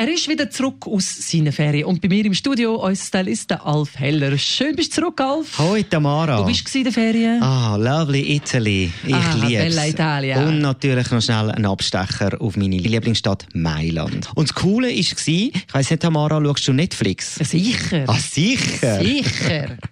Er ist wieder zurück aus seiner Ferien und bei mir im Studio unser Stylist Alf Heller. Schön bist du zurück, Alf. Hoi Tamara. Wo bist du in der Ferien? Ah, lovely Italy. Ich Ah, liebe bella Italia. Und natürlich noch schnell ein Abstecher auf meine Lieblingsstadt Mailand. Und das Coole war, ich weiss nicht, Tamara, schaust du Netflix? Sicher. Ah, sicher. Sicher.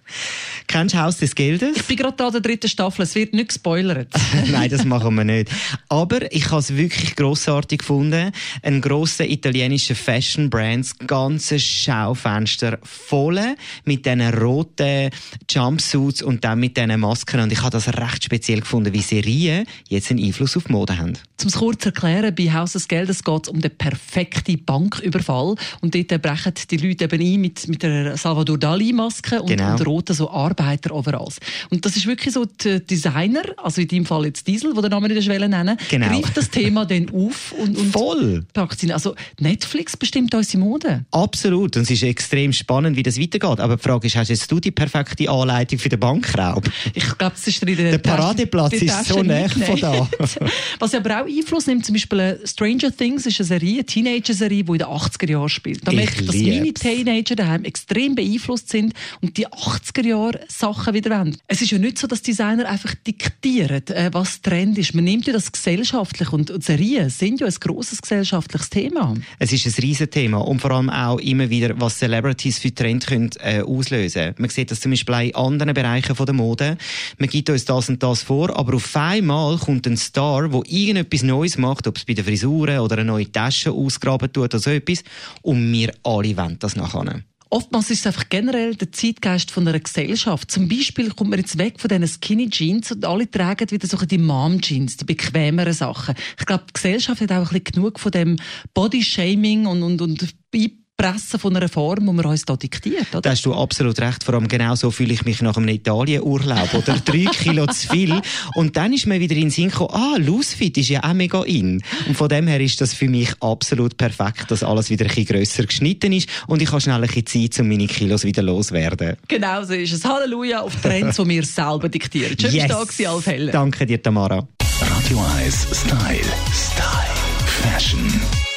Kennst du Haus des Geldes? Ich bin gerade an der dritten Staffel, es wird nicht gespoilert. Nein, das machen wir nicht. Aber ich habe es wirklich grossartig gefunden. Ein grosser italienischer Fashion Brands, ganzes Schaufenster voll mit diesen roten Jumpsuits und dann mit diesen Masken. Und ich habe das recht speziell gefunden, wie Serien jetzt einen Einfluss auf die Mode haben. Zum es kurz erklären, bei Haus des Geldes geht es um den perfekten Banküberfall. Und dort brechen die Leute eben ein mit, mit der Salvador Dali-Maske und, Genau. und roten so Arbeiter-Overalls. Und das ist wirklich so, die Designer, also in deinem Fall jetzt Diesel, wo der Name nicht nennen nennen, Genau. greift das Thema dann auf und, und Voll! packt. Also Netflix bestimmt unsere Mode. Absolut. Und es ist extrem spannend, wie das weitergeht. Aber die Frage ist, hast jetzt du die perfekte Anleitung für den Bankraub? Ich glaube, es ist in der, Der Paradeplatz Tasche- ist so nah von da. Was aber auch Einfluss nimmt, zum Beispiel äh, Stranger Things ist eine Serie, eine Teenager-Serie, die in den 80er Jahren spielt. Da merke ich, dass meine lieb's. Teenager daheim extrem beeinflusst sind und die 80er Jahre Sachen wieder wollen. Es ist ja nicht so, dass Designer einfach diktieren, äh, was Trend ist. Man nimmt ja das gesellschaftlich und, Serien sind ja ein grosses gesellschaftliches Thema. Es ist ein Riesenthema und vor allem auch immer wieder, was Celebrities für Trends können, äh, auslösen Man sieht das zum Beispiel in anderen Bereichen von der Mode. Man gibt uns das und das vor, aber auf einmal kommt ein Star, der irgendetwas Neues macht, ob es bei den Frisuren oder eine neue Tasche ausgraben tut oder so etwas und wir alle wollen das nachher. Oftmals ist es einfach generell der Zeitgeist von einer Gesellschaft. Zum Beispiel kommt man jetzt weg von diesen Skinny Jeans und alle tragen wieder so die Mom Jeans, die bequemeren Sachen. Ich glaube, die Gesellschaft hat auch ein bisschen genug von dem Body Shaming und, und, und Beipressen von einer Form, die man uns da diktiert, oder? Da hast du absolut recht. Vor allem genau so fühle ich mich nach einem Italienurlaub. Oder drei Kilo zu viel. Und dann ist mir wieder in den Sinn gekommen, ah, Loosefit ist ja auch mega in. Und von dem her ist das für mich absolut perfekt, dass alles wieder ein bisschen grösser geschnitten ist. Und ich habe schnell ein bisschen Zeit, um meine Kilos wieder loswerden. Genau so ist es. Halleluja auf Trends, die wir selber diktieren. Schön, yes. da gewesen, Alf Heller. Danke dir, Tamara. Radio 1 Style. Style. Fashion.